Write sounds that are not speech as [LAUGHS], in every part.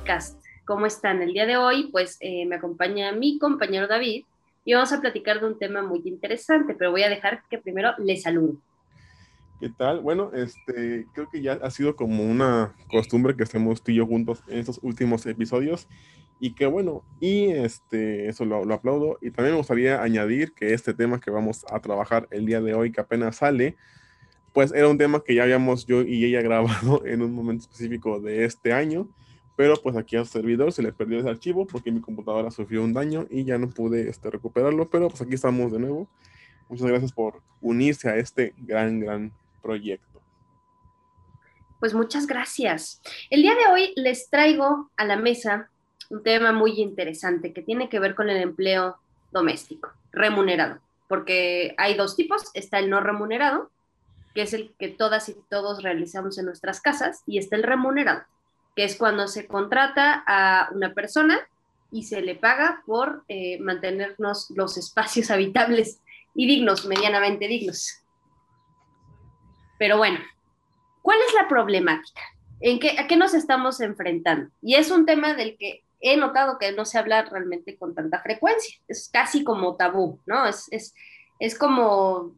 podcast. ¿Cómo están? El día de hoy, pues eh, me acompaña mi compañero David y vamos a platicar de un tema muy interesante, pero voy a dejar que primero le salude. ¿Qué tal? Bueno, este, creo que ya ha sido como una costumbre que estemos tú y yo juntos en estos últimos episodios y que bueno, y este, eso lo, lo, aplaudo. Y también me gustaría añadir que este tema que vamos a trabajar el día de hoy, que apenas sale, pues era un tema que ya habíamos yo y ella [LAUGHS] grabado en un momento específico de este año, pero pues aquí al servidor se le perdió ese archivo porque mi computadora sufrió un daño y ya no pude este, recuperarlo, pero pues aquí estamos de nuevo. Muchas gracias por unirse a este gran, gran proyecto. Pues muchas gracias. El día de hoy les traigo a la mesa un tema muy interesante que tiene que ver con el empleo doméstico, remunerado, porque hay dos tipos, está el no remunerado, que es el que todas y todos realizamos en nuestras casas, y está el remunerado, es cuando se contrata a una persona y se le paga por eh, mantenernos los espacios [LAUGHS] habitables y dignos, medianamente dignos. Pero bueno, ¿cuál es la problemática? ¿En qué, ¿A qué nos estamos enfrentando? Y es un tema del que he notado que no se habla realmente con tanta frecuencia. Es casi como tabú, ¿no? Es, es, es como,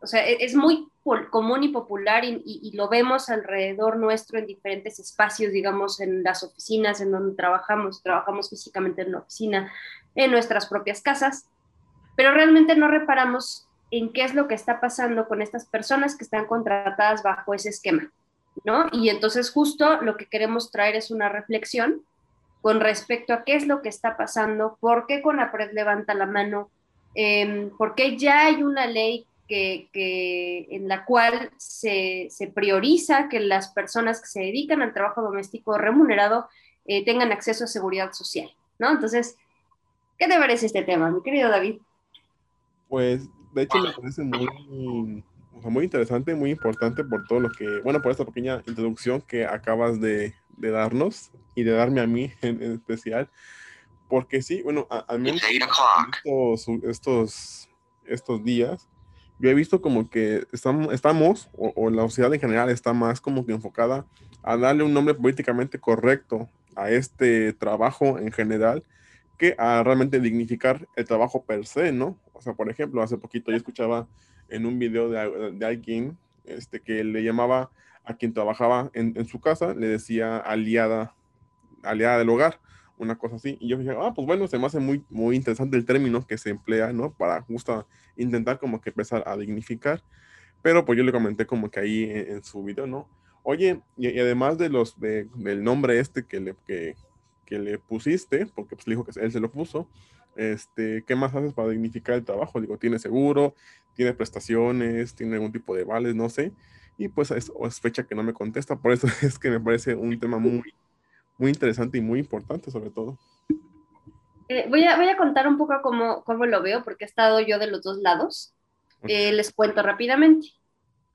o sea, es muy común y popular y, y, y, lo vemos alrededor nuestro en diferentes espacios, digamos, en las oficinas en donde trabajamos, trabajamos físicamente en la oficina, en nuestras propias casas, pero realmente no reparamos en qué es lo que está pasando con estas personas que están contratadas bajo ese esquema, ¿no? Y entonces justo lo que queremos traer es una reflexión con respecto a qué es lo que está pasando, por qué Conapred levanta la mano, eh, por qué ya hay una ley que, que en la cual se, se, prioriza que las personas que se dedican al trabajo doméstico remunerado eh, tengan acceso a seguridad social, ¿no? Entonces, ¿qué te parece este tema, mi querido David? Pues de hecho me parece muy, o sea, muy interesante, muy importante por todo lo que, bueno, por esta pequeña introducción que acabas de, de darnos y de darme a mí [LAUGHS] en, en especial, porque sí, bueno, al menos estos, estos, estos días, yo he visto como que estamos, estamos o, la sociedad en general está más como que enfocada a darle un nombre políticamente correcto a este trabajo en general que a realmente dignificar el trabajo per se, ¿no? O sea, por ejemplo, hace poquito yo escuchaba en un video de, de alguien este, que le llamaba a quien trabajaba en, en, su casa, le decía aliada, aliada del hogar, una cosa así. Y yo dije, ah, pues bueno, se me hace muy, muy interesante el término que se emplea, ¿no? Para justo intentar como que empezar a dignificar. Pero pues yo le comenté como que ahí en, en su video, ¿no? Oye, y, y además de los, de, del nombre este que le, que, que le pusiste, porque pues le dijo que él se lo puso, este, ¿qué más haces para dignificar el trabajo? Digo, ¿tiene seguro? ¿Tiene prestaciones? ¿Tiene algún tipo de vales? No sé. Y pues es, es, fecha que no me contesta, por eso [LAUGHS] es que me parece un tema muy, muy interesante y muy importante sobre todo. Eh, voy, a, voy a contar un poco cómo, cómo lo veo, porque he estado yo de los dos lados. Eh, les cuento rápidamente.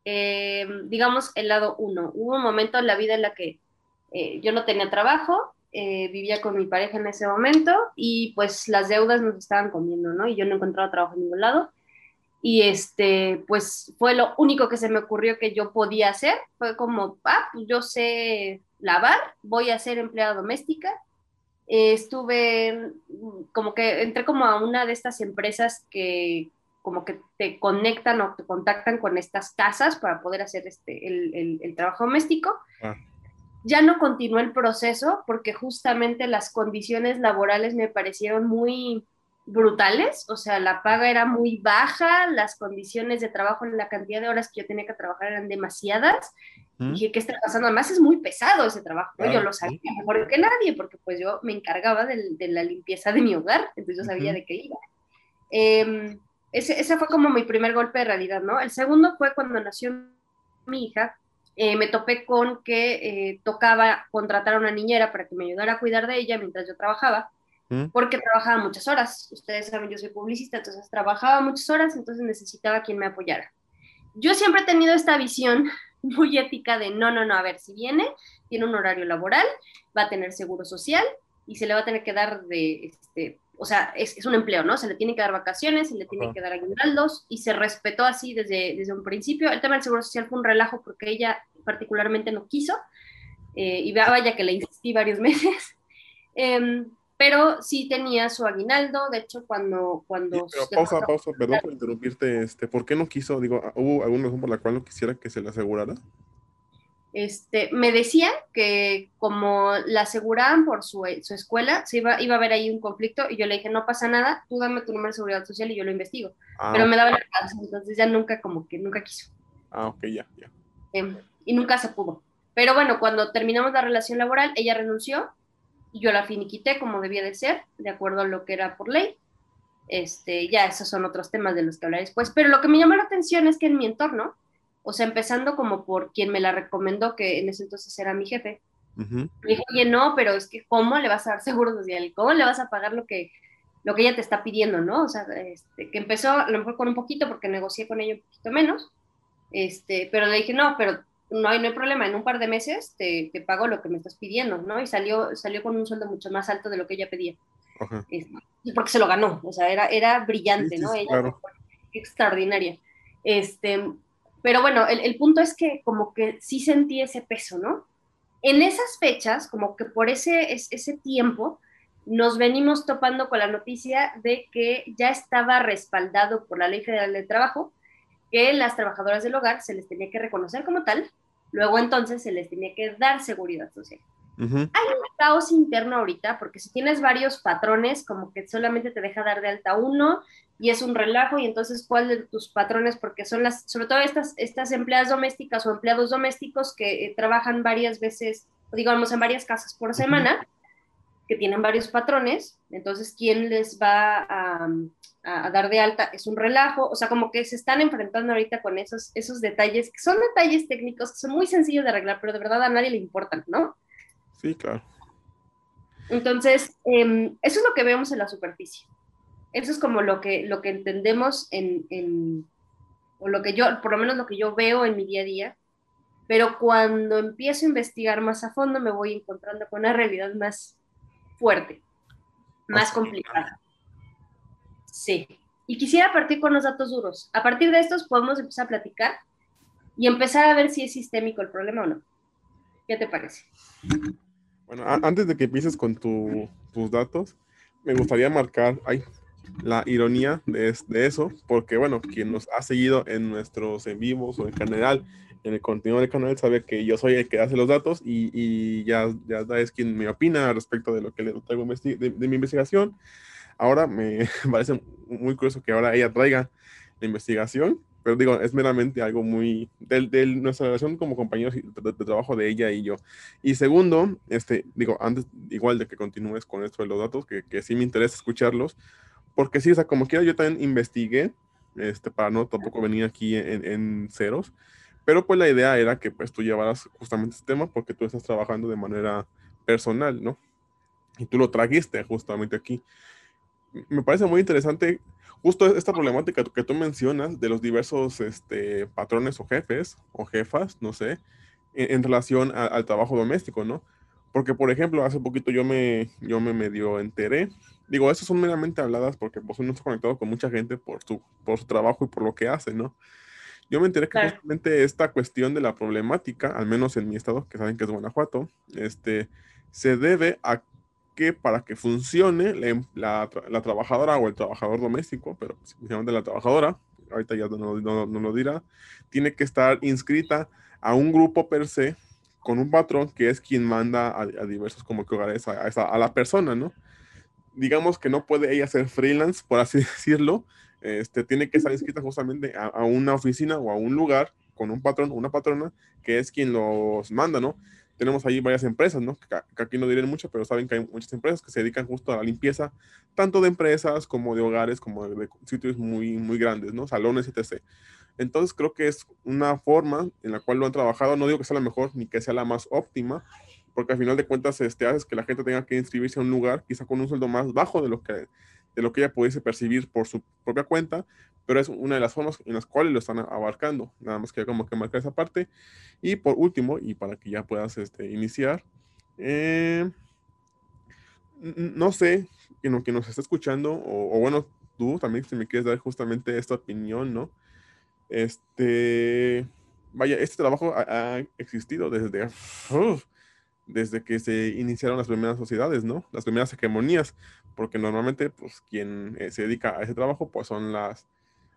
Eh, digamos, el lado uno. Hubo un momento en la vida en la que yo no tenía trabajo, eh, vivía con mi pareja en ese momento y pues las deudas nos estaban comiendo, ¿no? Y yo no encontraba trabajo en ningún lado. Y este, pues fue lo único que se me ocurrió que yo podía hacer. Fue como, ah, pues yo sé lavar, voy a ser empleada doméstica. Eh, estuve como que entré como a una de estas empresas que como que te conectan o te contactan con estas casas para poder hacer este, el, el, el trabajo doméstico. Ah ya no continuó el proceso porque justamente las condiciones laborales me parecieron muy brutales, o sea, la paga era muy baja, las condiciones de trabajo, la cantidad de horas que yo tenía que trabajar eran demasiadas. ¿Mm? Dije, ¿qué está pasando? Además es muy pesado ese trabajo, ¿no? yo lo sabía mejor que nadie, porque pues yo me encargaba de, de la limpieza de mi hogar, entonces yo sabía uh -huh. de qué iba. Eh, ese, ese fue como mi primer golpe de realidad, ¿no? El segundo fue cuando nació mi hija, eh, me topé con que eh, tocaba contratar a una niñera para que me ayudara a cuidar de ella mientras yo trabajaba, ¿Mm? porque trabajaba muchas horas. Ustedes saben, yo soy publicista, entonces trabajaba muchas horas, entonces necesitaba quien me apoyara. Yo siempre he tenido esta visión muy ética de no, no, no, a ver, si viene, tiene un horario laboral, va a tener seguro social y se le va a tener que dar de, este, o sea, es, es un empleo, ¿no? Se le tiene que dar vacaciones, se le tiene que dar aguinaldos y se respetó así desde, desde un principio. El tema del seguro social fue un relajo porque ella particularmente no quiso, eh, y vaya que le insistí varios [LAUGHS] meses. Em, pero sí tenía su aguinaldo, de hecho, cuando... cuando pero pausa, pausa, perdón por interrumpirte, este, ¿por qué no quiso, digo, hubo alguna razón por la cual no quisiera que se le asegurara? Este, me decían que como la aseguraban por su, su escuela, se iba, iba a haber ahí un conflicto y yo le dije, no pasa nada, tú dame tu número de seguridad social y yo lo investigo. Ah, pero me daba la casa, entonces ya nunca, como que nunca quiso. Ah, ok, ya, ya. Em, y nunca se pudo. Pero bueno, cuando terminamos la relación laboral, ella renunció y yo la finiquité como debía de ser, de acuerdo a lo que era por ley. Este, ya esos son otros temas de los que hablaré después. Pero lo que me llamó la atención es que en mi entorno, o sea, empezando como por quien me la recomendó, que en ese entonces era mi jefe, me dijo, oye, no, pero es que ¿cómo le vas a dar seguro social? ¿Cómo le vas a pagar lo que, lo que ella te está pidiendo, no? O sea, este, que empezó a lo mejor con un poquito, porque negocié con ella un poquito menos, este, pero le dije, no, pero no hay, no hay problema, en un par de meses te, te, pago lo que me estás pidiendo, ¿no? Y salió, salió con un sueldo mucho más alto de lo que ella pedía. porque se lo ganó, o sea, era, era brillante, ¿no? ella extraordinaria. Este, pero bueno, el, el, punto es que como que sí sentí ese peso, ¿no? En esas fechas, como que por ese, ese tiempo, nos venimos topando con la noticia de que ya estaba respaldado por la Ley Federal del Trabajo que las trabajadoras del hogar se les tenía que reconocer como tal, luego entonces se les tenía que dar seguridad social. Hay un caos interno ahorita, porque si tienes varios patrones, como que solamente te deja dar de alta uno y es un relajo, y entonces cuál de tus patrones, porque son las, sobre todo estas, estas empleadas domésticas o empleados domésticos que eh, trabajan varias veces, digamos, en varias casas por semana, que tienen varios patrones, entonces, ¿quién les va a, a, dar de alta? Es un relajo, o sea, como que se están enfrentando ahorita con esos, esos detalles, que son detalles técnicos, que son muy sencillos de arreglar, pero de verdad a nadie le importan, ¿no? Sí, claro. Entonces, em, eso es lo que vemos en la superficie. Eso es como lo que, lo que entendemos en, en, o lo que yo, por lo menos lo que yo veo en mi día a día, pero cuando empiezo a investigar más a fondo me voy encontrando con una realidad más fuerte, más complicada. Sí. Y quisiera partir con los datos duros. A partir de estos podemos empezar a platicar y empezar a ver si es sistémico el problema o no. ¿Qué te parece? Bueno, antes de que empieces con tus datos, me gustaría marcar ay, la ironía de, de, eso, porque bueno, quien nos ha seguido en nuestros en vivos o en general en el contenido del canal sabe que yo soy el que hace los datos y, y ya, ya es quien me opina respecto de lo que le traigo de, de, mi investigación. Ahora me [LAUGHS] parece muy curioso que ahora ella traiga la investigación, pero digo, es meramente algo muy de, de nuestra relación como compañeros de, trabajo de ella y yo. Y segundo, este, digo, antes igual de que continúes con esto de los datos, que, que sí me interesa escucharlos, porque sí, o sea, como quiera, yo también investigué, este, para no tampoco venir aquí en, en ceros, pero pues la idea era que pues tú llevaras justamente este tema porque tú estás trabajando de manera personal, ¿no? Y tú lo trajiste justamente aquí. Me parece muy interesante justo esta problemática que tú mencionas de los diversos este, patrones o jefes o jefas, no sé, en, relación al trabajo doméstico, ¿no? Porque, por ejemplo, hace poquito yo me, yo me medio enteré. Digo, eso son meramente habladas porque pues, uno está conectado con mucha gente por su, por su trabajo y por lo que hace, ¿no? Yo me enteré que justamente esta cuestión de la problemática, al menos en mi estado, que saben que es Guanajuato, este, se debe a que para que funcione la, la, trabajadora o el trabajador doméstico, pero especialmente la trabajadora, ahorita ya no, no, no, lo dirá, tiene que estar inscrita a un grupo per se con un patrón que es quien manda a, diversos como que hogares a, a, la persona, ¿no? Digamos que no puede ella ser freelance, por así [LAUGHS] decirlo, este, tiene que estar inscrita justamente a, una oficina o a un lugar con un patrón, una patrona, que es quien los manda, ¿no? Tenemos ahí varias empresas, ¿no? Que, aquí no diré mucho, pero saben que hay muchas empresas que se dedican justo a la limpieza, tanto de empresas como de hogares, como de, sitios muy, muy grandes, ¿no? Salones, etc. Entonces creo que es una forma en la cual lo han trabajado, no digo que sea la mejor ni que sea la más óptima, porque al final de cuentas este, haces que la gente tenga que inscribirse a un lugar, quizá con un sueldo más bajo de lo que de lo que ella pudiese percibir por su propia cuenta, pero es una de las formas en las cuales lo están abarcando. Nada más que como que marcar esa parte. Y por último, y para que ya puedas este, iniciar, eh, no sé, en que nos está escuchando, o, bueno, tú también si me quieres dar justamente esta opinión, ¿no? Este, vaya, este trabajo ha, existido desde, desde que se iniciaron las primeras sociedades, ¿no? Las primeras hegemonías, porque normalmente, pues, quien eh, se dedica a ese trabajo, pues, son las,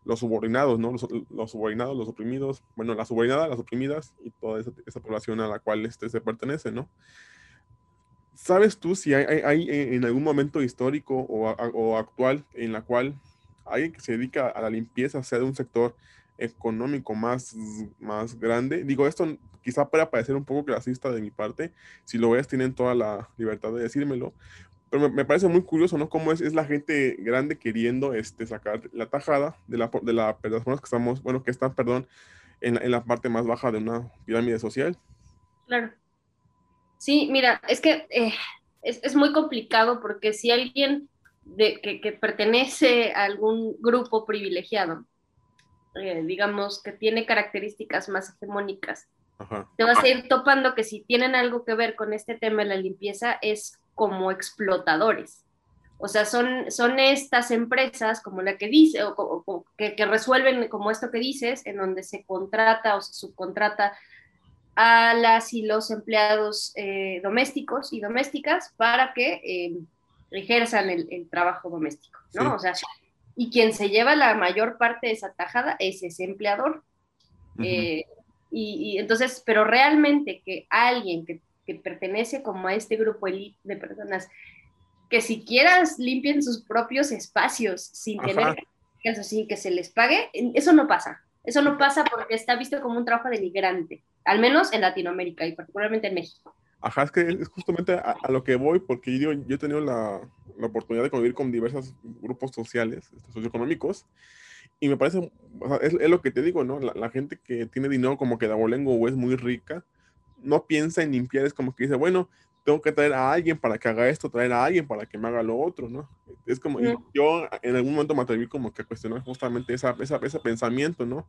los subordinados, ¿no? Los, subordinados, los oprimidos, bueno, la subordinada, las oprimidas y toda esa, población a la cual este se pertenece, ¿no? ¿Sabes tú si hay, hay, en algún momento histórico o, o, actual en la cual alguien que se dedica a la limpieza sea de un sector económico más, más grande? Digo, esto quizá pueda parecer un poco clasista de mi parte, si lo ves tienen toda la libertad de decírmelo, pero me, parece muy curioso, ¿no? Cómo es, es, la gente grande queriendo este, sacar la tajada de, la, de, de las personas que estamos, bueno, que están, perdón, en, en la parte más baja de una pirámide social. Claro. Sí, mira, es que eh, es, es, muy complicado porque si alguien de, que, pertenece a algún grupo privilegiado, eh, digamos, que tiene características más hegemónicas, te vas a ir topando que si tienen algo que ver con este tema de la limpieza es como explotadores. O sea, son, son estas empresas como la que dice, o, que, que, resuelven como esto que dices, en donde se contrata o se subcontrata a las y los empleados eh, domésticos y domésticas para que eh, ejerzan el, el, trabajo doméstico, ¿no? O sea, y quien se lleva la mayor parte de esa tajada es ese empleador. eh, y, entonces, pero realmente que alguien que, que, pertenece como a este grupo elite de personas que siquiera limpien sus propios espacios sin tener que, sin que se les pague, eso no pasa. Eso no pasa porque está visto como un trabajo denigrante, al menos en Latinoamérica y particularmente en México. Ajá, es que es justamente a, a lo que voy, porque yo, yo he tenido la, la, oportunidad de convivir con diversos grupos sociales, este, socioeconómicos, y me parece, o sea, es, es, lo que te digo, ¿no? La, la, gente que tiene dinero como que de abolengo o es muy rica, no piensa en limpiar, es como que dice, bueno, tengo que traer a alguien para que haga esto, traer a alguien para que me haga lo otro, ¿no? Es como, mm. yo en algún momento me atreví como que a cuestionar justamente esa, esa, ese pensamiento, ¿no?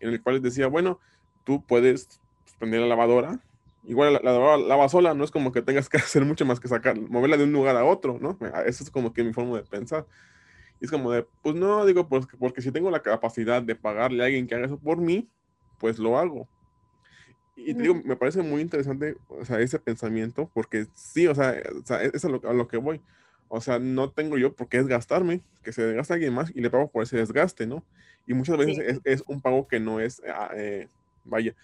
En el cual les decía, bueno, tú puedes prender la lavadora, igual la, la, la lava sola, no es como que tengas que [LAUGHS] hacer mucho más que sacar, moverla de un lugar a otro, ¿no? Eso es como que mi forma de pensar. Y es como de, pues no, digo, pues porque si tengo la capacidad de pagarle a alguien que haga eso por mí, pues lo hago. Y te digo, me parece muy interesante, o sea, ese pensamiento, porque sí, o sea, o sea es a lo, a lo, que voy. O sea, no tengo yo por qué desgastarme, que se desgaste alguien más y le pago por ese desgaste, ¿no? Y muchas veces sí. es, es, un pago que no es, eh, vaya,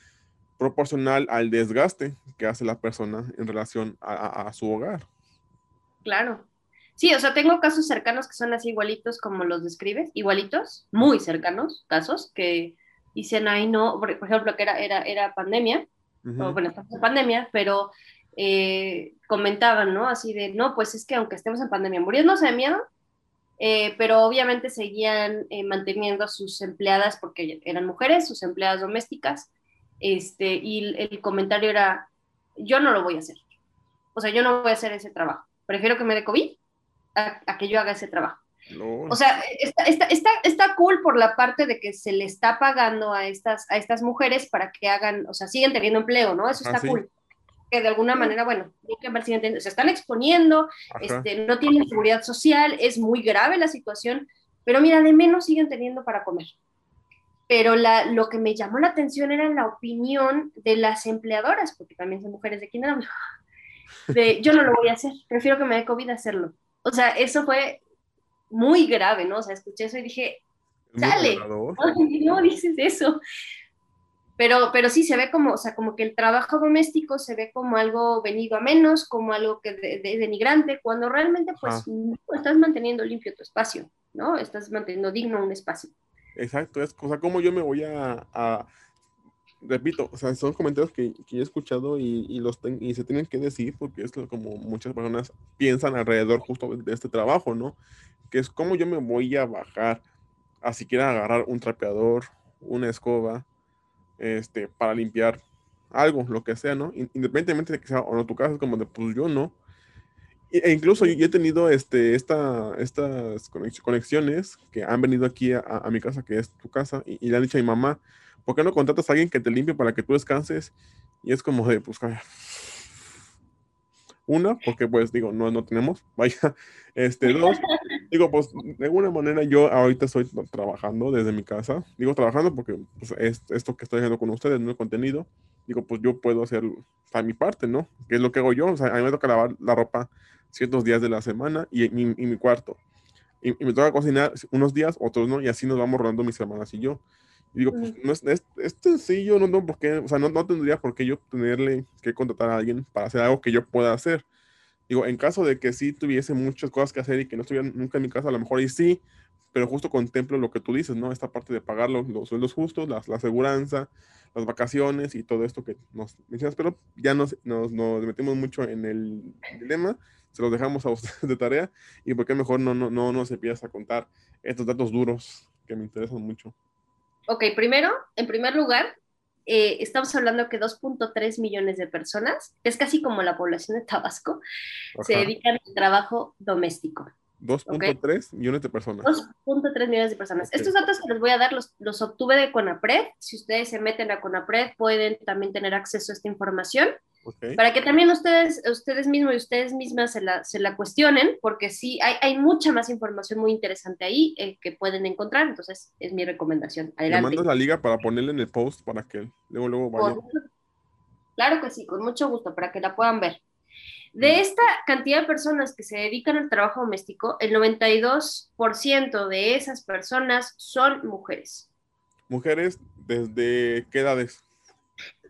proporcional al desgaste que hace la persona en relación a, a, a su hogar. Claro, Sí, o sea, tengo casos cercanos que son así igualitos como los describes, igualitos, muy cercanos, casos que dicen, ay, no, por, ejemplo, que era, era, era pandemia, uh -huh. o, bueno, estamos en pandemia, pero eh, comentaban, ¿no? Así de, no, pues es que aunque estemos en pandemia, muriéndose de miedo, eh, pero obviamente seguían eh, manteniendo a sus empleadas, porque eran mujeres, sus empleadas domésticas, este, y el, comentario era, yo no lo voy a hacer, o sea, yo no voy a hacer ese trabajo, prefiero que me dé COVID a, a que yo haga ese trabajo. No. O sea, está, está, está, está, cool por la parte de que se le está pagando a estas, a estas mujeres para que hagan, o sea, siguen teniendo empleo, ¿no? Eso está ah, ¿sí? cool. Que de alguna manera, bueno, se están exponiendo, este, no tienen seguridad social, es muy grave la situación, pero mira, de menos siguen teniendo para comer. Pero la, lo que me llamó la atención era la opinión de las empleadoras, porque también son mujeres de quien hablo, [LAUGHS] de yo no lo voy a hacer, prefiero que me dé COVID hacerlo. O sea, eso fue muy grave, ¿no? O sea, escuché eso y dije, sale, no, no dices eso. Pero, pero sí se ve como, o sea, como que el trabajo doméstico se ve como algo venido a menos, como algo que de, de, denigrante, cuando realmente pues ah. no estás manteniendo limpio tu espacio, ¿no? Estás manteniendo digno un espacio. Exacto, es, o sea, como yo me voy a, repito, o sea, son comentarios que, que he escuchado y, y los ten, y se tienen que decir porque es como muchas personas piensan alrededor justo de este trabajo, ¿no? Que es como yo me voy a bajar a siquiera agarrar un trapeador, una escoba, este, para limpiar algo, lo que sea, ¿no? Independientemente de que sea o no tu casa, es como de, pues yo no. E incluso yo he tenido este, esta, estas conexiones que han venido aquí a, mi casa, que es tu casa, y, y le han dicho a mi mamá, ¿por qué no contratas a alguien que te limpie para que tú descanses? Y es como de, pues, una, porque pues digo, no, no tenemos, [LAUGHS] vaya, este, dos, digo, pues de alguna manera yo ahorita estoy trabajando desde mi casa, digo trabajando porque pues, es esto que estoy haciendo con ustedes, no el contenido, digo, pues yo puedo hacer a mi parte, ¿no? Que es lo que hago yo. O sea, a mí me toca lavar la ropa ciertos días de la semana y en mi, cuarto. Y, me toca cocinar unos días, otros no, y así nos vamos rodando mis hermanas y yo. Y digo, pues no es, es, sencillo, no, no, porque, o sea, no, no tendría por qué yo tenerle que contratar a alguien para hacer algo que yo pueda hacer. Digo, en caso de que sí tuviese muchas cosas que hacer y que no estuviera nunca en mi casa, a lo mejor y sí, pero justo contemplo lo que tú dices, ¿no? Esta parte de pagar los, los sueldos justos, la, la aseguranza, las vacaciones y todo esto que nos mencionas, pero ya nos, nos, nos metimos mucho en el dilema, se los dejamos a ustedes de tarea y por qué mejor no, no, no nos empiezas a contar estos datos duros que me interesan mucho. Ok, primero, en primer lugar, eh, estamos hablando que 2.3 millones de personas, es casi como la población de Tabasco, se dedican al trabajo doméstico. 2.3 millones de personas. 2.3 millones de personas. Estos datos que les voy a dar los, los obtuve de CONAPRED. Si ustedes se meten a CONAPRED, pueden también tener acceso a esta información. Para que también ustedes, ustedes mismos y ustedes mismas se la, se la cuestionen, porque sí, hay, hay, mucha más información muy interesante ahí eh, que pueden encontrar. Entonces, es mi recomendación. Adelante. mandas la liga para ponerle en el post para que luego, luego vaya. Claro que sí, con mucho gusto, para que la puedan ver. De esta cantidad de personas que se dedican al trabajo doméstico, el 92% de esas personas son mujeres. ¿Mujeres desde qué edades?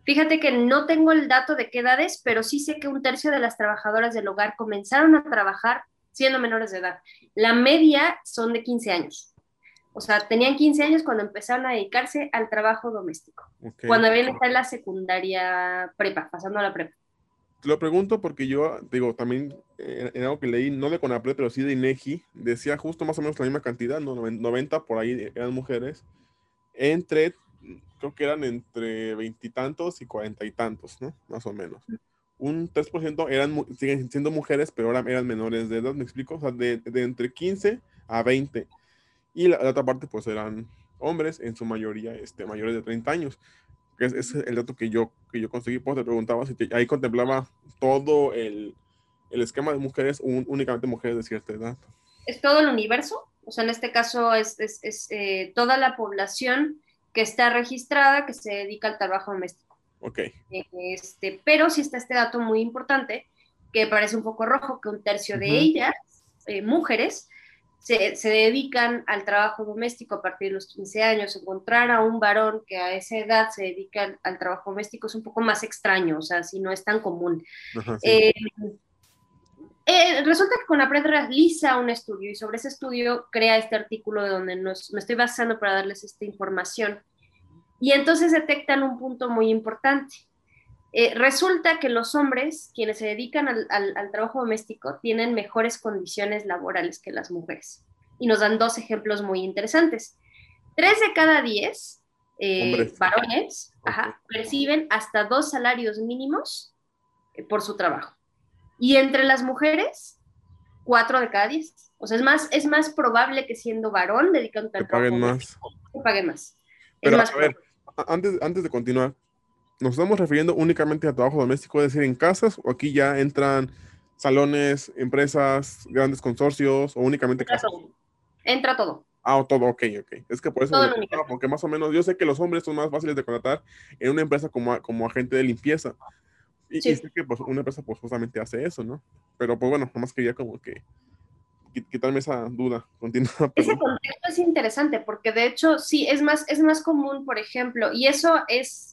Fíjate que no tengo el dato de qué edades, pero sí sé que un tercio de las trabajadoras del hogar comenzaron a trabajar siendo menores de edad. La media son de 15 años. O sea, tenían 15 años cuando empezaron a dedicarse al trabajo doméstico. Cuando habían estado en la secundaria prepa, pasando a la prepa. Te lo pregunto porque yo, digo, también eh, en algo que leí, no de Conapred, pero sí de INEGI, decía justo más o menos la misma cantidad, ¿no? 90 por ahí eran mujeres, entre, creo que eran entre veintitantos y cuarenta y tantos, ¿no? Más o menos. Un 3% eran, siguen siendo mujeres, pero ahora eran menores de edad, ¿me explico? O sea, de, de entre 15 a 20. Y la, la, otra parte, pues eran hombres, en su mayoría este, mayores de 30 años que es, el dato que yo, que yo conseguí, pues te preguntaba si ahí contemplaba todo el, el esquema de mujeres, únicamente mujeres de cierta edad. Es todo el universo, o sea, en este caso es, es, es eh, toda la población que está registrada que se dedica al trabajo doméstico. Ok. Este, pero sí está este dato muy importante, que parece un poco rojo, que un tercio de ellas, eh, mujeres, se, se, dedican al trabajo doméstico a partir de los 15 años. Encontrar a un varón que a esa edad se dedica al, trabajo doméstico es un poco más extraño, o sea, si no es tan común. Eh, eh, resulta que Conapred realiza un estudio y sobre ese estudio crea este artículo de donde nos, me estoy basando para darles esta información. Y entonces detectan un punto muy importante. Eh, resulta que los hombres, quienes se dedican al, trabajo doméstico, tienen mejores condiciones laborales que las mujeres. Y nos dan dos ejemplos muy interesantes. Tres de cada diez eh, varones perciben hasta dos salarios mínimos por su trabajo. Y entre las mujeres, cuatro de cada diez. O sea, es más, es más probable que siendo varón dedicado al trabajo paguen más. que paguen más. Pero a ver, antes, antes de continuar, nos estamos refiriendo únicamente a trabajo doméstico, es decir, en casas, o aquí ya entran salones, empresas, grandes consorcios, o únicamente Entra casas. Todo. Entra todo. Ah, todo, ok, ok. Es que por eso, porque más o menos, yo sé que los hombres son más fáciles de contratar en una empresa como, como agente de limpieza. Y, sé que pues, una empresa pues justamente hace eso, ¿no? Pero pues bueno, nomás quería como que quitarme esa duda. [LAUGHS] Continúa. Ese contexto es interesante porque de hecho sí, es más, es más común, por ejemplo, y eso es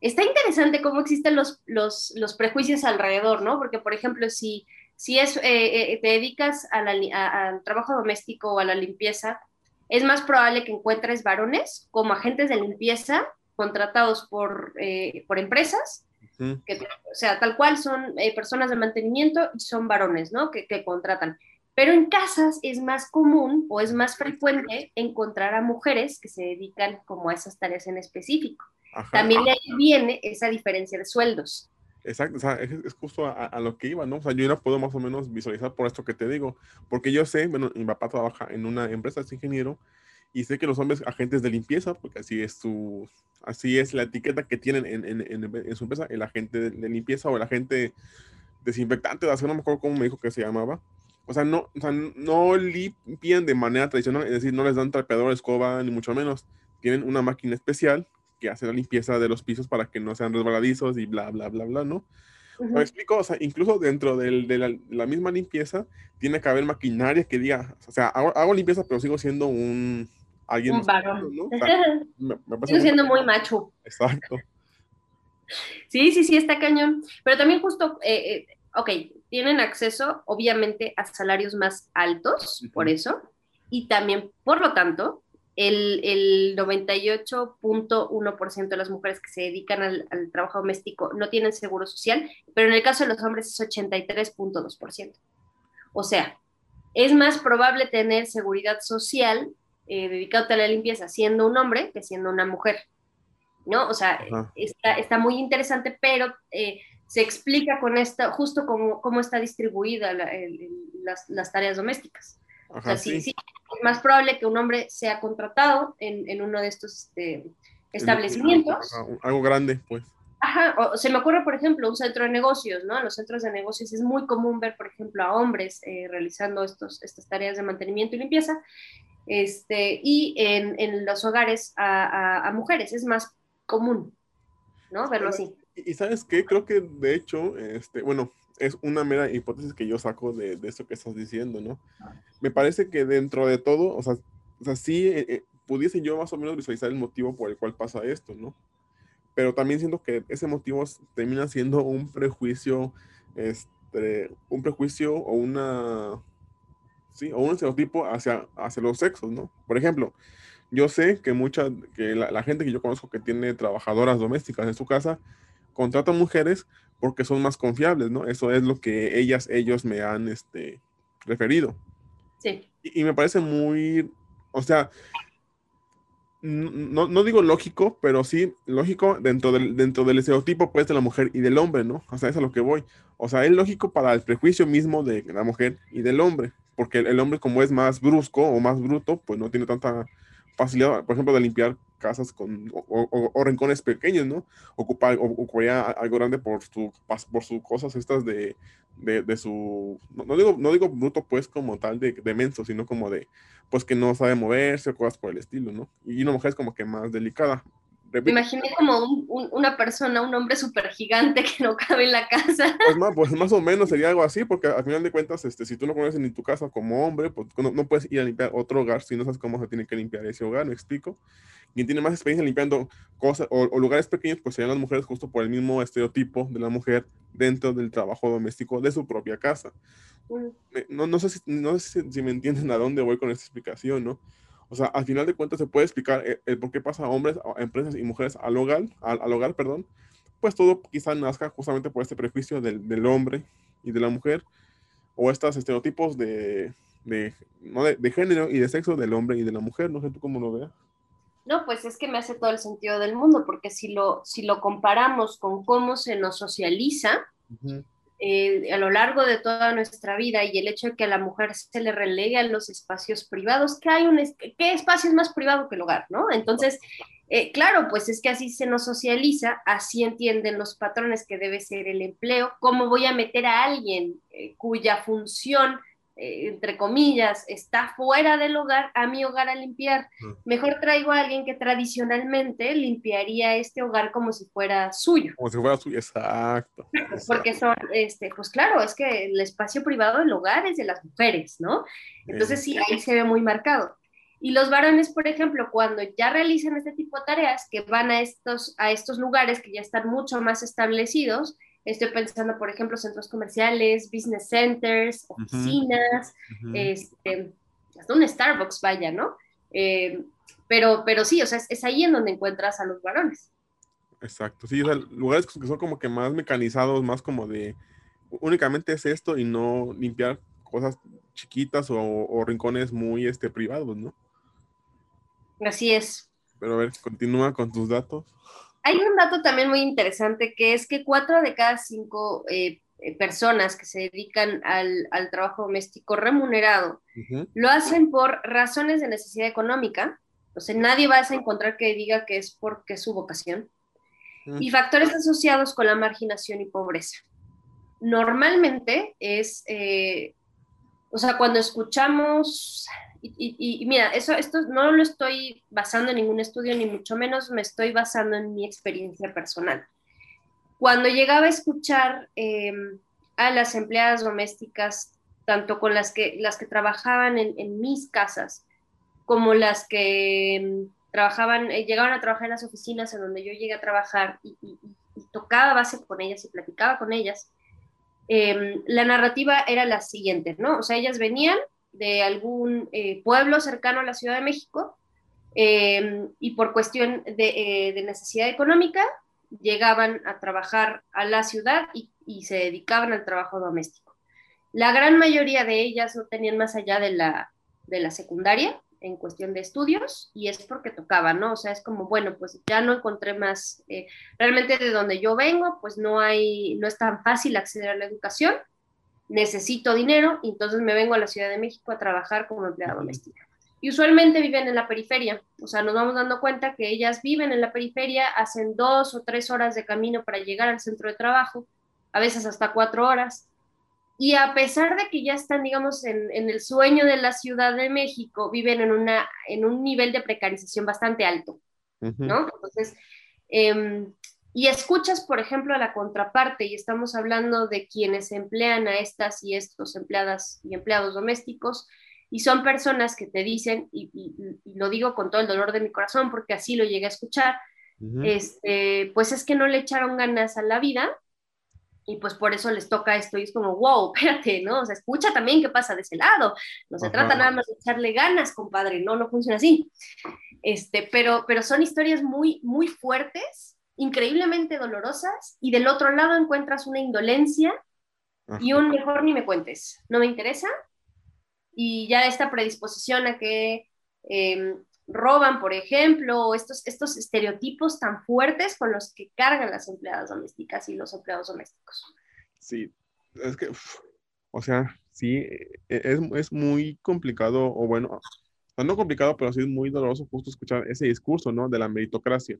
está interesante cómo existen los, los, los, prejuicios alrededor, ¿no? Porque, por ejemplo, si, si es, eh, eh, te dedicas al trabajo doméstico o a la limpieza, es más probable que encuentres varones como agentes de limpieza contratados por, eh, por empresas, que, o sea, tal cual son personas de mantenimiento y son varones, ¿no? Que, que contratan. Pero en casas es más común o es más frecuente encontrar a mujeres que se dedican como a esas tareas en específico. También de ahí viene esa diferencia de sueldos. Exacto, o sea, es, justo a, lo que iba, ¿no? O sea, yo la puedo más o menos visualizar por esto que te digo, porque yo sé, bueno, mi papá trabaja en una empresa, es ingeniero, y sé que los hombres agentes de limpieza, porque así es su, así es la etiqueta que tienen en, en, en, su empresa, el agente de, limpieza o el agente desinfectante, o sea, no me acuerdo cómo me dijo que se llamaba, o sea, no, o sea, no limpian de manera tradicional, es decir, no les dan trapeador, escoba, ni mucho menos, tienen una máquina especial que hace la limpieza de los pisos para que no sean resbaladizos y bla, bla, bla, bla, ¿no? ¿Me explico? O sea, incluso dentro del, de la, misma limpieza tiene que haber maquinaria que diga, o sea, hago, limpieza pero sigo siendo un... Alguien un varón. ¿no? [LAUGHS] sigo siendo muy macho. Exacto. Sí, sí, sí, está cañón. Pero también justo, eh, eh, ok, tienen acceso obviamente a salarios más altos, por eso, y también, por lo tanto, el, el 98.1% de las mujeres que se dedican al, trabajo doméstico no tienen seguro social, pero en el caso de los hombres es 83.2%. O sea, es más probable tener seguridad social eh, dedicado a la limpieza siendo un hombre que siendo una mujer. ¿No? O sea, está, está, muy interesante, pero eh, se explica con esto, justo cómo, cómo está distribuida las, las tareas domésticas o sea, sí, sí, es más probable que un hombre sea contratado en, en uno de estos este, establecimientos. algo grande, pues. Ajá, o se me ocurre, por ejemplo, un centro de negocios, ¿no? En los centros de negocios es muy común ver, por ejemplo, a hombres eh, realizando estos, estas tareas de mantenimiento y limpieza, este, y en, en los hogares a, a, mujeres, es más común, ¿no? Verlo así. Y, sabes qué, creo que de hecho, este, bueno, es una mera hipótesis que yo saco de, de esto que estás diciendo, ¿no? Me parece que dentro de todo, o sea, o sea sí, eh, eh, pudiese yo más o menos visualizar el motivo por el cual pasa esto, ¿no? Pero también siento que ese motivo termina siendo un prejuicio, este, un prejuicio o una, sí, o un estereotipo hacia, hacia los sexos, ¿no? Por ejemplo, yo sé que mucha, que la, la gente que yo conozco que tiene trabajadoras domésticas en su casa, contrata mujeres porque son más confiables, ¿no? Eso es lo que ellas, ellos me han este, referido. Sí. Y, me parece muy, o sea, no, no, digo lógico, pero sí lógico dentro del, dentro del estereotipo pues de la mujer y del hombre, ¿no? O sea, es a lo que voy. O sea, es lógico para el prejuicio mismo de la mujer y del hombre, porque el hombre como es más brusco o más bruto, pues no tiene tanta facilidad, por ejemplo, de limpiar casas con, o, rincones pequeños, ¿no? Ocupar, ocuparía algo grande por, su, por sus cosas estas de, de, de su, no, digo, no digo bruto pues como tal de, de menso, sino como de, pues que no sabe moverse o cosas por el estilo, ¿no? Y una mujer es como que más delicada. Me imaginé como una persona, un hombre súper gigante [LAUGHS] que no cabe en la casa. Pues más, pues más o menos sería algo así, porque al final de cuentas, este, si tú no conoces ni tu casa como hombre, pues no, no, puedes ir a limpiar otro hogar si no sabes cómo se tiene que limpiar ese hogar, ¿me explico? Quien tiene más experiencia limpiando cosas o, lugares pequeños, pues serían las mujeres justo por el mismo estereotipo de la mujer dentro del trabajo doméstico de su propia casa. No, no sé, si, no sé si, si me entienden a dónde voy con esta explicación, ¿no? O sea, al final de cuentas se puede explicar el, por qué pasa a hombres, a empresas y mujeres al hogar, al, hogar, perdón. Pues todo quizá nazca justamente por este prejuicio del, del hombre y de la mujer, o estos estereotipos de, de, ¿no? de, género y de sexo del hombre y de la mujer. No sé tú cómo lo veas. No, pues es que me hace todo el sentido del mundo, porque si lo, si lo comparamos con cómo se nos socializa, eh, a lo largo de toda nuestra vida y el hecho de que a la mujer se le relegue los espacios privados, ¿qué, hay un ¿qué espacio es más privado que el hogar? ¿no? Entonces, eh, claro, pues es que así se nos socializa, así entienden los patrones que debe ser el empleo, cómo voy a meter a alguien eh, cuya función eh, entre comillas, está fuera del hogar, a mi hogar a limpiar. Mejor traigo a alguien que tradicionalmente limpiaría este hogar como si fuera suyo. Como si fuera suyo, exacto. Porque son, este, pues claro, es que el espacio privado del hogar es de las mujeres, ¿no? Entonces sí, ahí se ve muy marcado. Y los varones, por ejemplo, cuando ya realizan este tipo de tareas, que van a estos, a estos lugares que ya están mucho más establecidos, Estoy pensando, por ejemplo, centros comerciales, business centers, oficinas, este, hasta un Starbucks, vaya, ¿no? Eh, pero, pero sí, o sea, es, ahí en donde encuentras a los varones. Exacto, sí, o sea, lugares que son como que más mecanizados, más como de únicamente es esto y no limpiar cosas chiquitas o, o rincones muy este, privados, ¿no? Así es. Pero a ver, continúa con tus datos. Hay un dato también muy interesante que es que cuatro de cada cinco eh, eh, personas que se dedican al, trabajo doméstico remunerado lo hacen por razones de necesidad económica. O sea, nadie vas a encontrar que diga que es porque es su vocación. Y factores asociados con la marginación y pobreza. Normalmente es, eh, o sea, cuando escuchamos Y, mira, eso, esto no lo estoy basando en ningún estudio, ni mucho menos me estoy basando en mi experiencia personal. Cuando llegaba a escuchar em, a las empleadas domésticas, tanto con las que, las que trabajaban en, mis casas, como las que em, trabajaban, eh, llegaban a trabajar en las oficinas en donde yo llegué a trabajar y, tocaba base con ellas y platicaba con ellas, em, la narrativa era la siguiente, ¿no? O sea, ellas venían de algún eh, pueblo cercano a la Ciudad de México em, y por cuestión de, eh, necesidad económica llegaban a trabajar a la ciudad y, se dedicaban al trabajo doméstico. La gran mayoría de ellas no tenían más allá de la, de la secundaria en cuestión de estudios y es porque tocaba, ¿no? O sea, es como, bueno, pues ya no encontré más, eh, realmente de donde yo vengo, pues no hay, no es tan fácil acceder a la educación, necesito dinero y entonces me vengo a la Ciudad de México a trabajar como empleada doméstica. Y usualmente viven en la periferia, o sea, nos vamos dando cuenta que ellas viven en la periferia, hacen dos o tres horas de camino para llegar al centro de trabajo, a veces hasta cuatro horas. Y a pesar de que ya están, digamos, en, el sueño de la Ciudad de México, viven en, una, en un nivel de precarización bastante alto, ¿no? Entonces, em, y escuchas, por ejemplo, a la contraparte, y estamos hablando de quienes emplean a estas y estos empleadas y empleados domésticos, y son personas que te dicen, y, lo digo con todo el dolor de mi corazón porque así lo llegué a escuchar, este, pues es que no le echaron ganas a la vida y pues por eso les toca esto y es como, wow, [LAUGHS] espérate, ¿no? O sea, escucha también qué pasa de ese lado. No se trata nada más de echarle ganas, compadre, no, no funciona así. Este, pero, pero son historias muy, muy fuertes increíblemente dolorosas y del otro lado encuentras una indolencia y un mejor ni me cuentes, no me interesa. Y ya esta predisposición a que em, roban, por ejemplo, estos, estos estereotipos tan fuertes con los que cargan las empleadas domésticas y los empleados domésticos. Sí, es que, o sea, sí, e, es, es muy complicado, o bueno, no complicado, pero sí es muy doloroso justo escuchar ese discurso, ¿no? De la meritocracia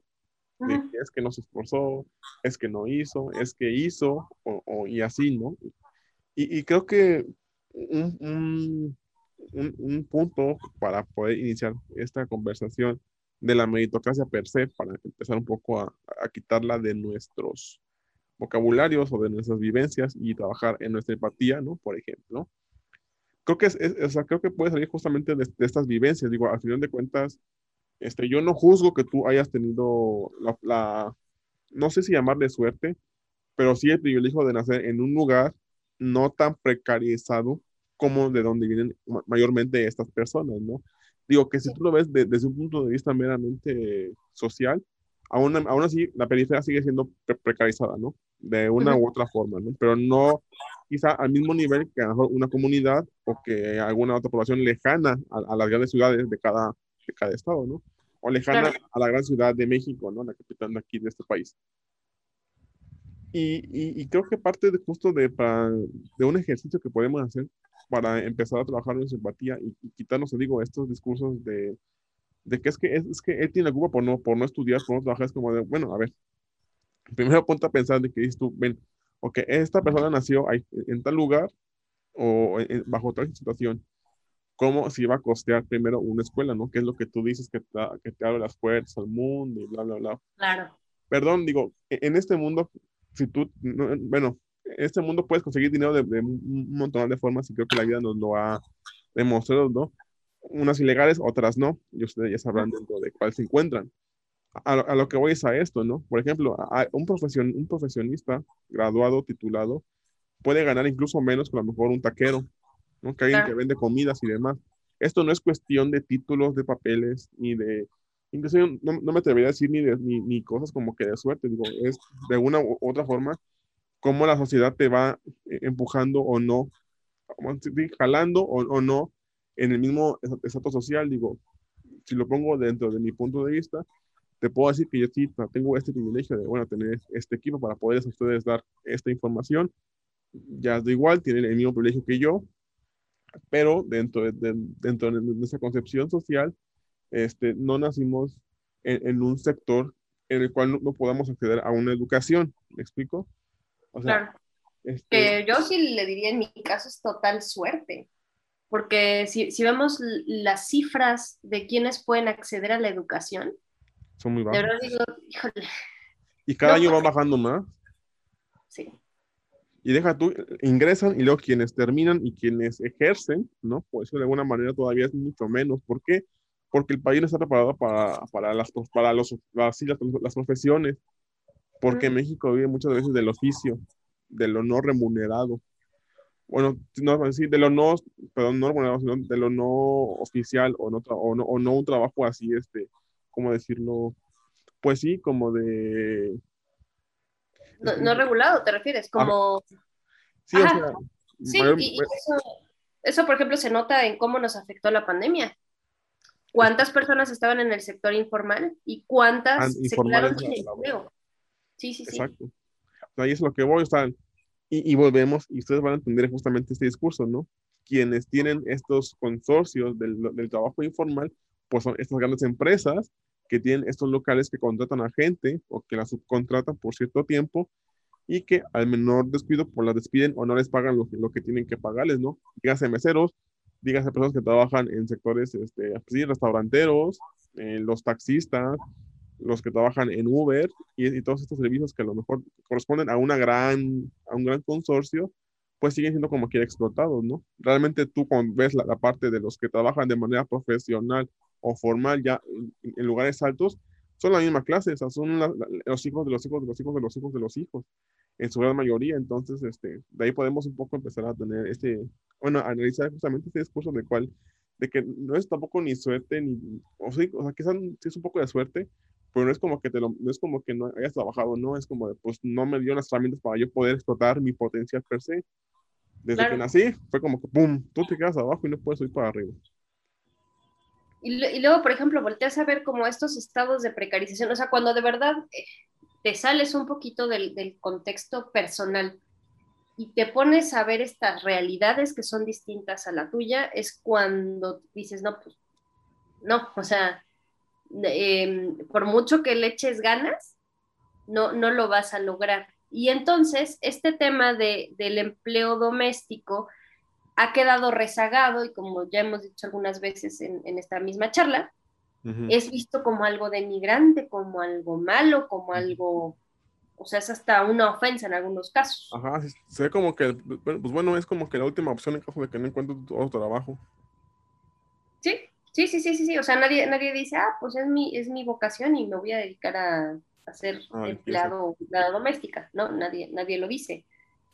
es que no se esforzó, es que no hizo, es que hizo, o, y así, ¿no? Y, creo que un, un, punto para poder iniciar esta conversación de la meritocracia per se, para empezar un poco a, a quitarla de nuestros vocabularios o de nuestras vivencias y trabajar en nuestra empatía, ¿no? Por ejemplo. Creo que, es, o sea, creo que puede salir justamente de, de, estas vivencias. Digo, al final de cuentas, este, yo no juzgo que tú hayas tenido la, no sé si llamarle suerte, pero sí el privilegio de nacer en un lugar no tan precarizado como de donde vienen mayormente estas personas, ¿no? Digo que si tú lo ves desde un punto de vista meramente social, aún, aún así la periferia sigue siendo precarizada, ¿no? De una u otra forma, ¿no? Pero no quizá al mismo nivel que a una comunidad o que alguna otra población lejana a, a las grandes ciudades de cada, de cada estado, ¿no? O lejana a la gran ciudad de México, ¿no? La capital de aquí de este país. Y, y, creo que parte de, justo de, para, de un ejercicio que podemos hacer para empezar a trabajar en simpatía y, quitarnos, digo, estos discursos de, de que es que es, que él tiene la culpa por no, por no estudiar, por no trabajar, es como de, bueno, a ver, primero ponte a pensar de que dices tú, ven, ok, esta persona nació ahí, en tal lugar o bajo tal situación, cómo se iba a costear primero una escuela, ¿no? Que es lo que tú dices que te, que te abre las puertas al mundo y bla, bla, bla. Claro. Perdón, digo, e, en este mundo, si tú, bueno, en este mundo puedes conseguir dinero de, un montón de formas y creo que la vida nos lo ha demostrado, ¿no? Unas ilegales, otras no, y ustedes ya sabrán dentro de cuál se encuentran. A, lo que voy es a esto, ¿no? Por ejemplo, un, profesion, un profesionista graduado, titulado, puede ganar incluso menos que a lo mejor un taquero, ¿no? Que alguien que vende comidas y demás. Esto no es cuestión de títulos, de papeles, ni de... Incluso no, no me atrevería a decir ni, de, ni, ni, cosas como que de suerte, digo, es de una u otra forma cómo la sociedad te va eh, empujando o no, jalando o, o no en el mismo estatus social, digo, si lo pongo dentro de mi punto de vista, te puedo decir que yo sí tengo este privilegio de, bueno, tener este equipo para poderles a ustedes dar esta información. Ya da igual, tienen el mismo privilegio que yo, pero dentro de, dentro de nuestra concepción social, este, no nacimos en, un sector en el cual no, podamos acceder a una educación, ¿me explico? O sea, claro. Este, yo sí le diría en mi caso es total suerte. porque si, si vemos las cifras de quienes pueden acceder a la educación, son muy bajas. De verdad digo, híjole. Y cada año va bajando más. Sí. Y deja tú, ingresan y luego quienes terminan y quienes ejercen, ¿no? Pues eso de alguna manera todavía es mucho menos. ¿Por qué? Porque el país no está preparado para, para, las, para los, las, las profesiones. Porque México vive muchas veces del oficio, de lo no remunerado bueno, no decir de lo no, perdón, no remunerado, sino de lo no oficial o no, o no, o no un trabajo así, este, ¿cómo decirlo? Pues sí, como de... No, regulado, ¿te refieres? Como... Sí, o sea, sí y, eso, eso, por ejemplo, se nota en cómo nos afectó la pandemia. ¿Cuántas personas estaban en el sector informal y cuántas se quedaron sin empleo? Sí, sí, sí. Exacto. ahí es lo que voy, están y, volvemos, y ustedes van a entender justamente este discurso, ¿no? Quienes tienen estos consorcios del, del trabajo informal, pues son estas grandes empresas que tienen estos locales que contratan a gente o que la subcontratan por cierto tiempo y que al menor descuido pues la despiden o no les pagan lo, lo que tienen que pagarles, ¿no? Dígase meseros, dígase personas que trabajan en sectores, este, pues sí, restauranteros, eh, los taxistas, los que trabajan en Uber y, todos estos servicios que a lo mejor corresponden a, una gran, a un gran consorcio, pues siguen siendo como que explotados, ¿no? Realmente tú cuando ves la, parte de los que trabajan de manera profesional o formal ya en, lugares altos, son la misma clase, o sea, son los hijos de los hijos de los hijos de los hijos de los hijos, en su gran mayoría. Entonces, este, de ahí podemos un poco empezar a tener este, bueno, analizar justamente este discurso de cual, de que no es tampoco ni suerte, ni, o, sea, o sea quizás sí es un poco de suerte, pero no es como que te lo, no es como que no hayas trabajado, no, es como de, pues no me dio las herramientas para yo poder explotar mi potencial per se. Desde que nací, fue como que, ¡pum!, tú te quedas abajo y no puedes subir para arriba. Y, luego, por ejemplo, volteas a ver como estos estados de precarización, o sea, cuando de verdad eh, te sales un poquito del, del contexto personal y te pones a ver estas realidades que son distintas a la tuya, es cuando dices, no, pues, no, o sea, Em, por mucho que le eches ganas, no, no lo vas a lograr. Y entonces, este tema de, del empleo doméstico ha quedado rezagado y como ya hemos dicho algunas veces en, esta misma charla, es visto como algo denigrante, como algo malo, como algo, o sea, es hasta una ofensa en algunos casos. Ajá, se ve como que, pues bueno, es como que la última opción en caso de que no encuentres otro trabajo. Sí, Sí, sí, sí, sí, sí. O sea, nadie, nadie dice, ah, pues es mi, es mi vocación y me voy a dedicar a, ser empleado, empleada doméstica, ¿no? Nadie, nadie lo dice.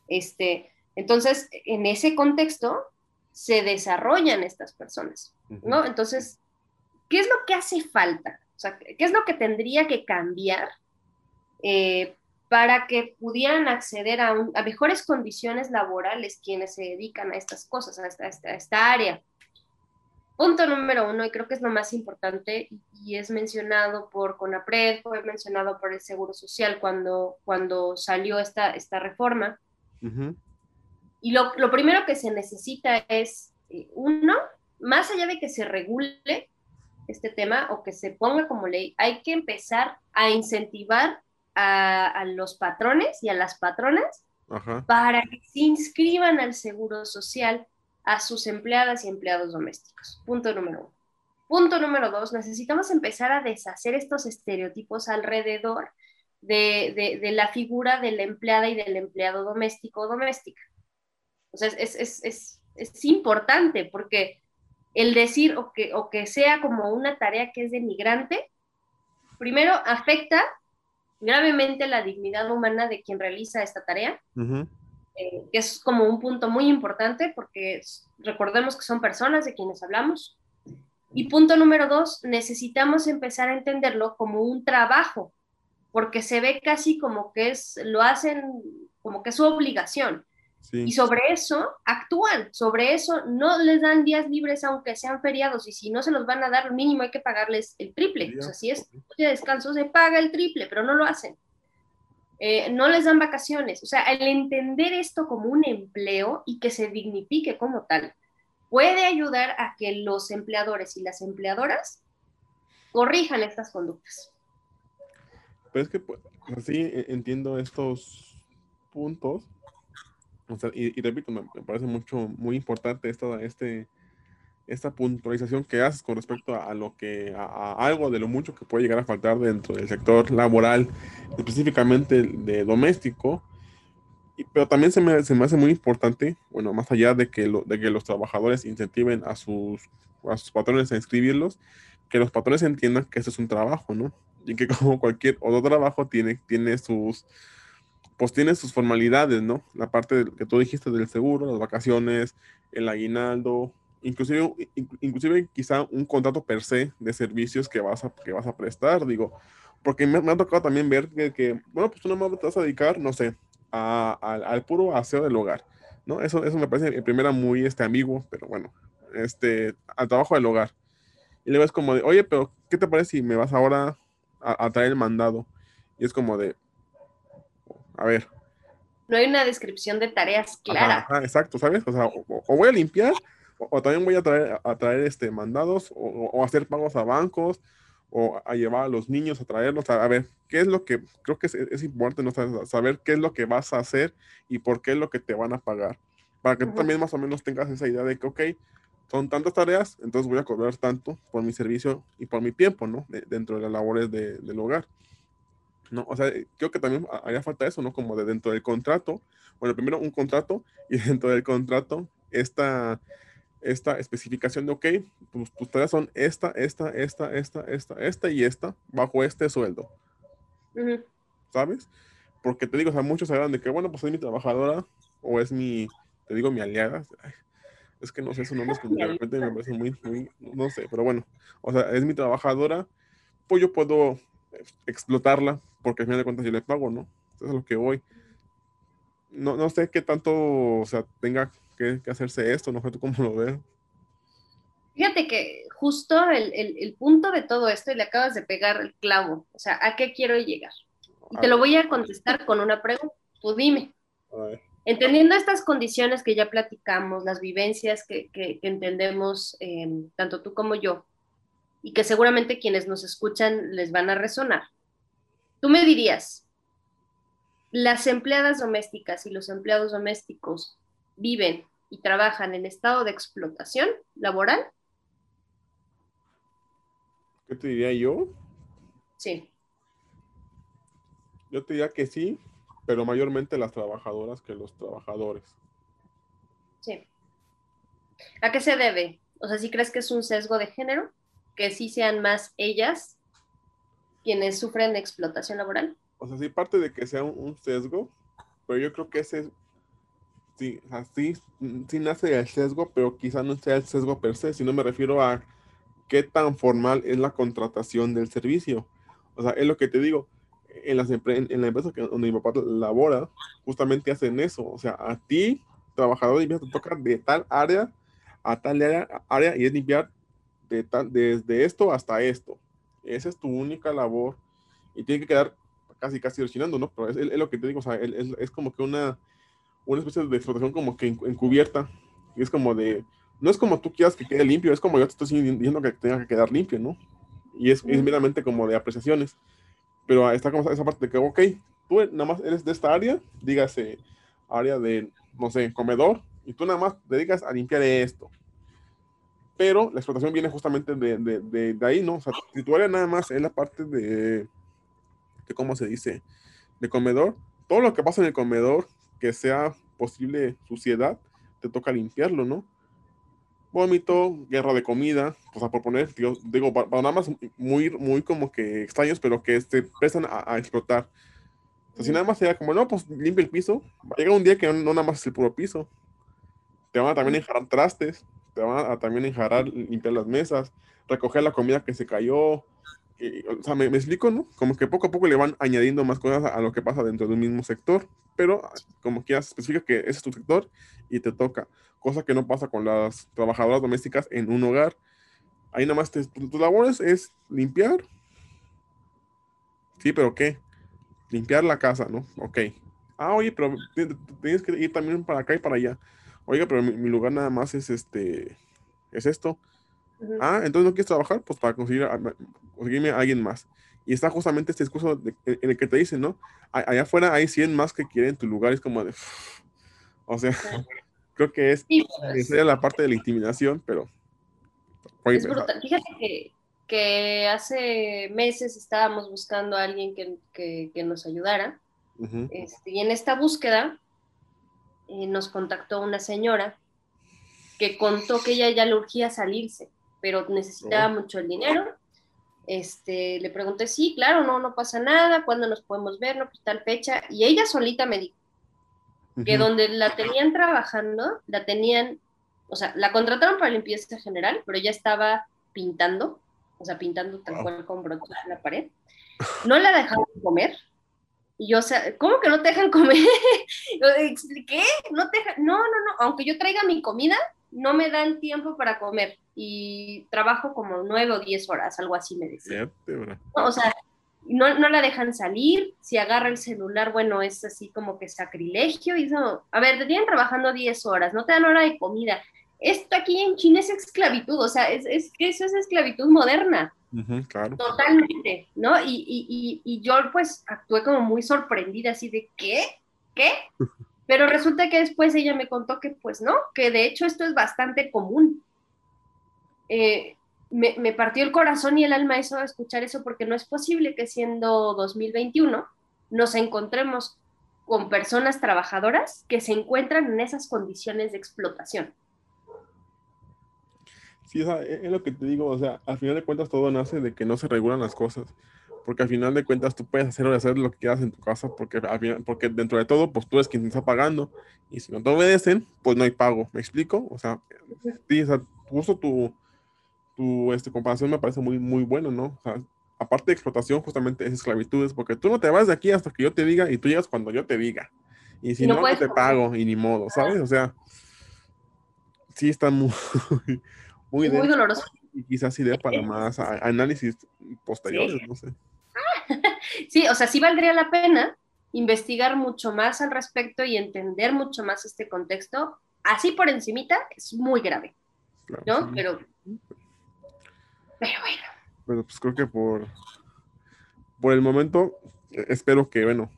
Este, entonces, en ese contexto se desarrollan estas personas, ¿no? Entonces, ¿qué es lo que hace falta? O sea, ¿qué es lo que tendría que cambiar eh, para que pudieran acceder a, mejores condiciones laborales quienes se dedican a estas cosas, a esta, a esta área? Punto número uno, y creo que es lo más importante, y es mencionado por CONAPRED, fue mencionado por el Seguro Social cuando, cuando salió esta, esta reforma. Y lo, lo, primero que se necesita es, eh, uno, más allá de que se regule este tema o que se ponga como ley, hay que empezar a incentivar a, a los patrones y a las patronas para que se inscriban al Seguro Social a sus empleadas y empleados domésticos. Punto número uno. Punto número dos, necesitamos empezar a deshacer estos estereotipos alrededor de, la figura de la empleada y del empleado doméstico o doméstica. O sea, es, importante porque el decir o que, o que sea como una tarea que es denigrante, primero afecta gravemente la dignidad humana de quien realiza esta tarea. Eh, que es como un punto muy importante porque recordemos que son personas de quienes hablamos. Y punto número dos, necesitamos empezar a entenderlo como un trabajo, porque se ve casi como que es, lo hacen como que es su obligación. Y sobre eso actúan, sobre eso no les dan días libres aunque sean feriados y si no se los van a dar, mínimo hay que pagarles el triple. O sea, si es de descanso se paga el triple, pero no lo hacen. Eh, no les dan vacaciones. O sea, el entender esto como un empleo y que se dignifique como tal, puede ayudar a que los empleadores y las empleadoras corrijan estas conductas. Pues es que pues, así e, entiendo estos puntos. Y, repito, me, parece mucho, muy importante esta, este, esta puntualización que haces con respecto a, lo que, a, algo de lo mucho que puede llegar a faltar dentro del sector laboral, específicamente de doméstico, pero también se me, se me, hace muy importante, bueno, más allá de que, lo, de que los trabajadores incentiven a sus, a sus patrones a inscribirlos, que los patrones entiendan que eso es un trabajo, ¿no? Y que como cualquier otro trabajo tiene, tiene sus, pues tiene sus formalidades, ¿no? La parte que tú dijiste del seguro, las vacaciones, el aguinaldo, inclusive, inclusive quizá un contrato per se de servicios que vas a, que vas a prestar, digo, porque me, ha tocado también ver que, que, bueno, pues tú no me vas a dedicar, no sé, al puro aseo del hogar, ¿no? Eso, eso me parece en primera muy este, amigo, pero bueno, este, al trabajo del hogar. Y luego es como de, oye, pero ¿qué te parece si me vas ahora a, traer el mandado? Y es como de, a ver. No hay una descripción de tareas clara. exacto, ¿sabes? O sea, o, voy a limpiar, o, también voy a traer, a traer este, mandados, o, o hacer pagos a bancos, o a llevar a los niños a traerlos, a, ver qué es lo que creo que es, importante ¿no? saber qué es lo que vas a hacer y por qué es lo que te van a pagar, para que tú también más o menos tengas esa idea de que, ok, son tantas tareas, entonces voy a cobrar tanto por mi servicio y por mi tiempo, ¿no? dentro de las labores del hogar. ¿No? O sea, creo que también haría falta eso, ¿no? Como de dentro del contrato, bueno, primero un contrato [LAUGHS] y dentro del contrato esta esta especificación de, ok, tus, tus, tareas son esta, esta, esta, esta, esta, esta y esta, bajo este sueldo. ¿Sabes? Porque te digo, o sea, muchos hablan de que, bueno, pues es mi trabajadora o es mi, te digo, mi aliada. es que no sé, su nombre es como de [LAUGHS] repente me parece muy, muy, no sé, pero bueno, o sea, es mi trabajadora, pues yo puedo explotarla porque al final de cuentas yo le pago, ¿no? Eso es lo que voy. No, no sé qué tanto, o sea, tenga que, hacerse esto, no sé tú cómo lo ves. Fíjate que justo el, punto de todo esto, y le acabas de pegar el clavo, o sea, ¿a qué quiero llegar? Y te lo voy a contestar con una pregunta, tú dime. Entendiendo estas condiciones que ya platicamos, las vivencias que, entendemos em, tanto tú como yo, y que seguramente quienes nos escuchan les van a resonar, tú me dirías, las empleadas domésticas y los empleados domésticos viven y trabajan en estado de explotación laboral? ¿Qué te diría yo? Sí. Yo te diría que sí, pero mayormente las trabajadoras que los trabajadores. Sí. ¿A qué se debe? O sea, ¿sí crees que es un sesgo de género? ¿Que sí sean más ellas quienes sufren explotación laboral? O sea, sí parte de que sea un sesgo, pero yo creo que ese sí, así sí nace el sesgo, pero quizá no sea el sesgo per se, sino me refiero a qué tan formal es la contratación del servicio. O sea, es lo que te digo, en, las en la empresa que, donde mi papá labora, justamente hacen eso. O sea, a ti, trabajador de te toca de tal área a tal área, y es limpiar de tal, desde esto hasta esto. Esa es tu única labor y tiene que quedar casi, casi originando, ¿no? Pero es, lo que te digo, o sea, es como que una una especie de explotación como que encubierta. Y es como de, no es como tú quieras que quede limpio, es como yo te estoy diciendo que tenga que quedar limpio, ¿no? Y es, es meramente como de apreciaciones. Pero está como esa parte de que, ok, tú nada más eres de esta área, dígase área de, no sé, comedor, y tú nada más te dedicas a limpiar esto. Pero la explotación viene justamente de, de, de, ahí, ¿no? O sea, si tu área nada más es la parte de, de, ¿cómo se dice? De comedor, todo lo que pasa en el comedor, que sea posible suciedad, te toca limpiarlo, ¿no? Vómito, guerra de comida, o sea, por poner, digo, para, nada más muy, muy como que extraños, pero que se empiezan a, explotar. O sea, si nada más sea como, no, pues limpia el piso, llega un día que no, nada más es el puro piso. Te van a también enjarar trastes, te van a también enjarar limpiar las mesas, recoger la comida que se cayó, o sea, me, explico, ¿no? Como que poco a poco le van añadiendo más cosas a, lo que pasa dentro de un mismo sector, pero como quieras, especifica que ese es tu sector y te toca, cosa que no pasa con las trabajadoras domésticas en un hogar. Ahí nada más tus tu labores es limpiar. Sí, pero ¿qué? Limpiar la casa, ¿no? Ok. Ah, oye, pero tienes que ir también para acá y para allá. Oiga, pero mi, mi lugar nada más es este, es esto Ah, entonces no quieres trabajar, pues para conseguir conseguirme a alguien más. Y está justamente este discurso en el que te dicen, ¿no? Allá afuera hay 100 más que quieren tu lugar, es como de... [LAUGHS] o sea, [LAUGHS] creo que es pues. la parte de la intimidación, pero es brutal. Fíjate que, que, hace meses estábamos buscando a alguien que, que, nos ayudara. este, y en esta búsqueda eh, nos contactó una señora que contó que ella ya le urgía salirse, pero necesitaba mucho el dinero. Este, le pregunté, sí, claro, no, no pasa nada, ¿cuándo nos podemos ver? No, pues tal fecha. Y ella solita me dijo que donde la tenían trabajando, la tenían, o sea, la contrataron para limpieza general, pero ella estaba pintando, o sea, pintando tal cual con broches en la pared. No la dejaron comer, y yo, o sea, ¿cómo que no te dejan comer? [LAUGHS] Lo expliqué, no te dejan, no, no, no, aunque yo traiga mi comida, no me dan tiempo para comer y trabajo como nueve o diez horas, algo así me decía. o sea, no, no, la dejan salir, si agarra el celular, bueno, es así como que sacrilegio. Y eso, a ver, te tienen trabajando diez horas, no te dan hora de comida. Esto aquí en China es esclavitud, o sea, es, es que eso es esclavitud moderna. Totalmente, ¿no? Y, y, y, yo pues actué como muy sorprendida, así de, ¿qué? ¿Qué? [LAUGHS] Pero resulta que después ella me contó que pues no, que de hecho esto es bastante común. Eh, me, me, partió el corazón y el alma eso escuchar eso porque no es posible que siendo 2021 nos encontremos con personas trabajadoras que se encuentran en esas condiciones de explotación. Sí, es lo que te digo, o sea, al final de cuentas todo nace de que no se regulan las cosas, porque al final de cuentas tú puedes hacer o hacer lo que quieras en tu casa, porque, porque dentro de todo, pues tú eres quien está pagando, y si no te obedecen, pues no hay pago, ¿me explico? O sea, sí, o sea justo tu, tu este, comparación me parece muy, muy bueno, ¿no? O sea, aparte de explotación, justamente es esclavitud, es porque tú no te vas de aquí hasta que yo te diga, y tú llegas cuando yo te diga, y si no, no, te pago, y ni modo, ¿sabes? O sea, sí está muy [LAUGHS] muy, doloroso. Y quizás idea para más análisis posteriores, no sé. [LAUGHS] Sí, o sea, sí valdría la pena investigar mucho más al respecto y entender mucho más este contexto. Así por encimita es muy grave, ¿no? Pero, pero bueno. Bueno, pues creo que por, por el momento, eh, espero que, bueno.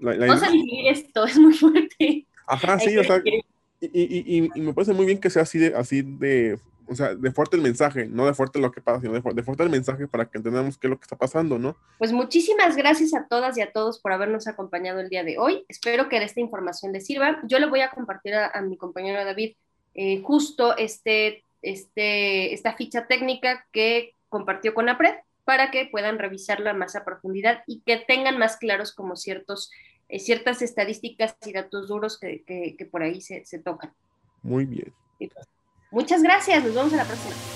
Vamos a vivir esto, es muy fuerte. Ajá, sí, o sea, y, y, y, me parece muy bien que sea así de, así de o sea, de fuerte el mensaje, no de fuerte lo que pasa, sino de, fuerte el mensaje para que entendamos qué es lo que está pasando, ¿no? Pues muchísimas gracias a todas y a todos por habernos acompañado el día de hoy. Espero que esta información les sirva. Yo le voy a compartir a, mi compañero David eh, justo este, este, esta ficha técnica que compartió con APRED para que puedan revisarla más a profundidad y que tengan más claros como ciertos, eh, ciertas estadísticas y datos duros que, que, por ahí se, se tocan. Muy bien. Muchas gracias, nos vemos en la próxima.